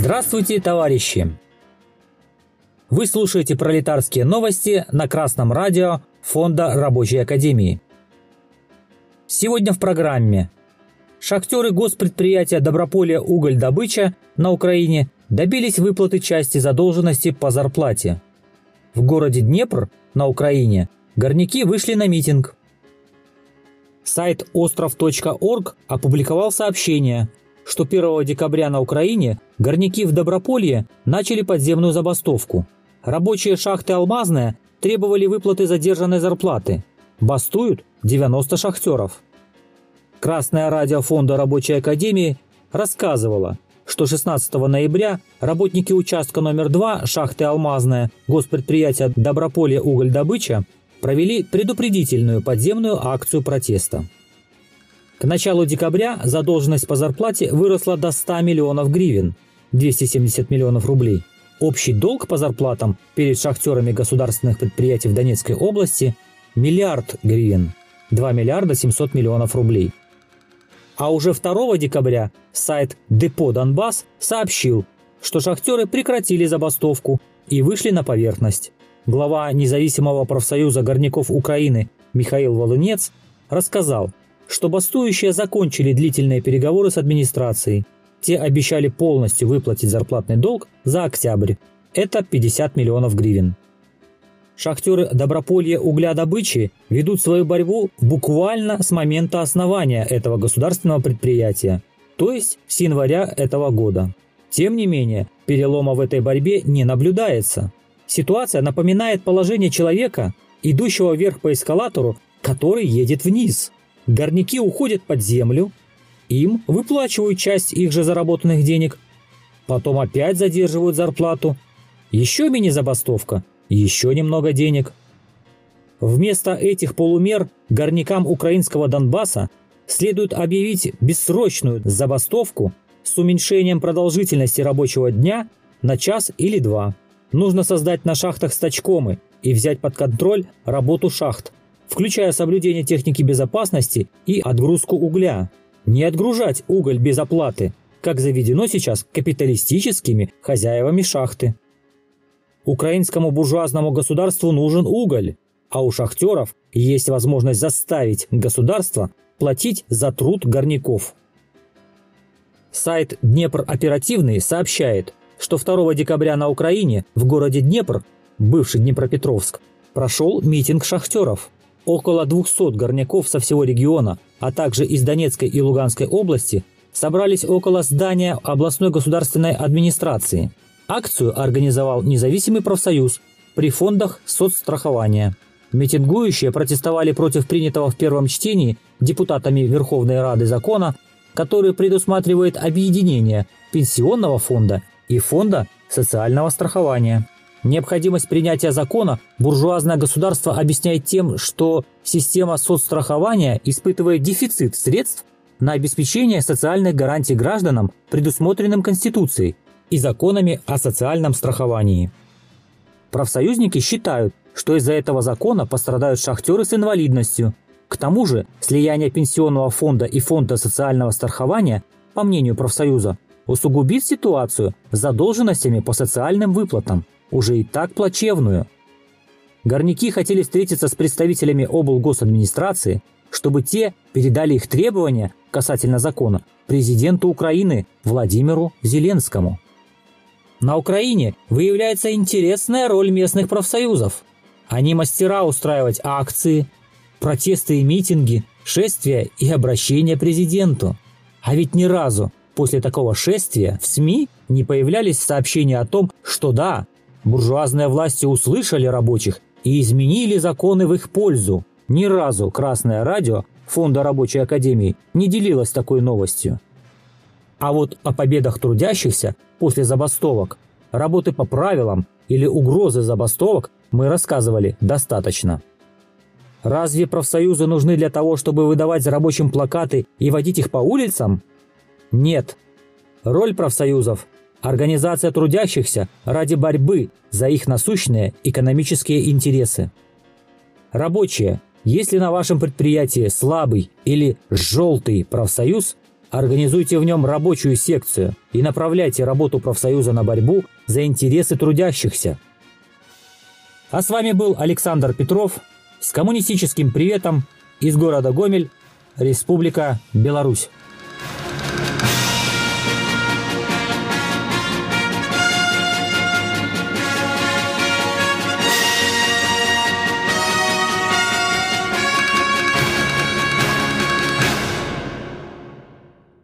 Здравствуйте, товарищи! Вы слушаете пролетарские новости на Красном радио Фонда Рабочей Академии. Сегодня в программе Шахтеры госпредприятия Доброполия уголь-добыча на Украине добились выплаты части задолженности по зарплате. В городе Днепр на Украине горняки вышли на митинг. Сайт остров.орг опубликовал сообщение, что 1 декабря на Украине горняки в Доброполье начали подземную забастовку. Рабочие шахты «Алмазная» требовали выплаты задержанной зарплаты. Бастуют 90 шахтеров. Красное радио Фонда Рабочей Академии рассказывало, что 16 ноября работники участка номер 2 шахты «Алмазная» госпредприятия «Доброполье уголь-добыча» провели предупредительную подземную акцию протеста. К началу декабря задолженность по зарплате выросла до 100 миллионов гривен, 270 миллионов рублей. Общий долг по зарплатам перед шахтерами государственных предприятий в Донецкой области – миллиард гривен, 2 миллиарда 700 миллионов рублей. А уже 2 декабря сайт Депо Донбасс сообщил, что шахтеры прекратили забастовку и вышли на поверхность. Глава независимого профсоюза горняков Украины Михаил Волынец рассказал, что бастующие закончили длительные переговоры с администрацией. Те обещали полностью выплатить зарплатный долг за октябрь. Это 50 миллионов гривен. Шахтеры Доброполья углядобычи ведут свою борьбу буквально с момента основания этого государственного предприятия, то есть с января этого года. Тем не менее, перелома в этой борьбе не наблюдается. Ситуация напоминает положение человека, идущего вверх по эскалатору, который едет вниз – Горняки уходят под землю, им выплачивают часть их же заработанных денег, потом опять задерживают зарплату, еще мини-забастовка, еще немного денег. Вместо этих полумер горнякам украинского Донбасса следует объявить бессрочную забастовку с уменьшением продолжительности рабочего дня на час или два. Нужно создать на шахтах стачкомы и взять под контроль работу шахт, включая соблюдение техники безопасности и отгрузку угля. Не отгружать уголь без оплаты, как заведено сейчас капиталистическими хозяевами шахты. Украинскому буржуазному государству нужен уголь, а у шахтеров есть возможность заставить государство платить за труд горняков. Сайт Днепр Оперативный сообщает, что 2 декабря на Украине в городе Днепр, бывший Днепропетровск, прошел митинг шахтеров – Около 200 горняков со всего региона, а также из Донецкой и Луганской области собрались около здания областной государственной администрации. Акцию организовал независимый профсоюз при фондах соцстрахования. Митингующие протестовали против принятого в первом чтении депутатами Верховной Рады закона, который предусматривает объединение пенсионного фонда и фонда социального страхования. Необходимость принятия закона буржуазное государство объясняет тем, что система соцстрахования испытывает дефицит средств на обеспечение социальных гарантий гражданам, предусмотренным Конституцией и законами о социальном страховании. Профсоюзники считают, что из-за этого закона пострадают шахтеры с инвалидностью. К тому же слияние пенсионного фонда и фонда социального страхования, по мнению профсоюза, усугубит ситуацию с задолженностями по социальным выплатам – уже и так плачевную. Горняки хотели встретиться с представителями облгосадминистрации, чтобы те передали их требования касательно закона президенту Украины Владимиру Зеленскому. На Украине выявляется интересная роль местных профсоюзов. Они мастера устраивать акции, протесты и митинги, шествия и обращения президенту. А ведь ни разу после такого шествия в СМИ не появлялись сообщения о том, что да, Буржуазные власти услышали рабочих и изменили законы в их пользу. Ни разу Красное радио Фонда рабочей академии не делилось такой новостью. А вот о победах трудящихся после забастовок, работы по правилам или угрозы забастовок мы рассказывали достаточно. Разве профсоюзы нужны для того, чтобы выдавать рабочим плакаты и водить их по улицам? Нет. Роль профсоюзов Организация трудящихся ради борьбы за их насущные экономические интересы. Рабочие, если на вашем предприятии слабый или желтый профсоюз, Организуйте в нем рабочую секцию и направляйте работу профсоюза на борьбу за интересы трудящихся. А с вами был Александр Петров с коммунистическим приветом из города Гомель, Республика Беларусь.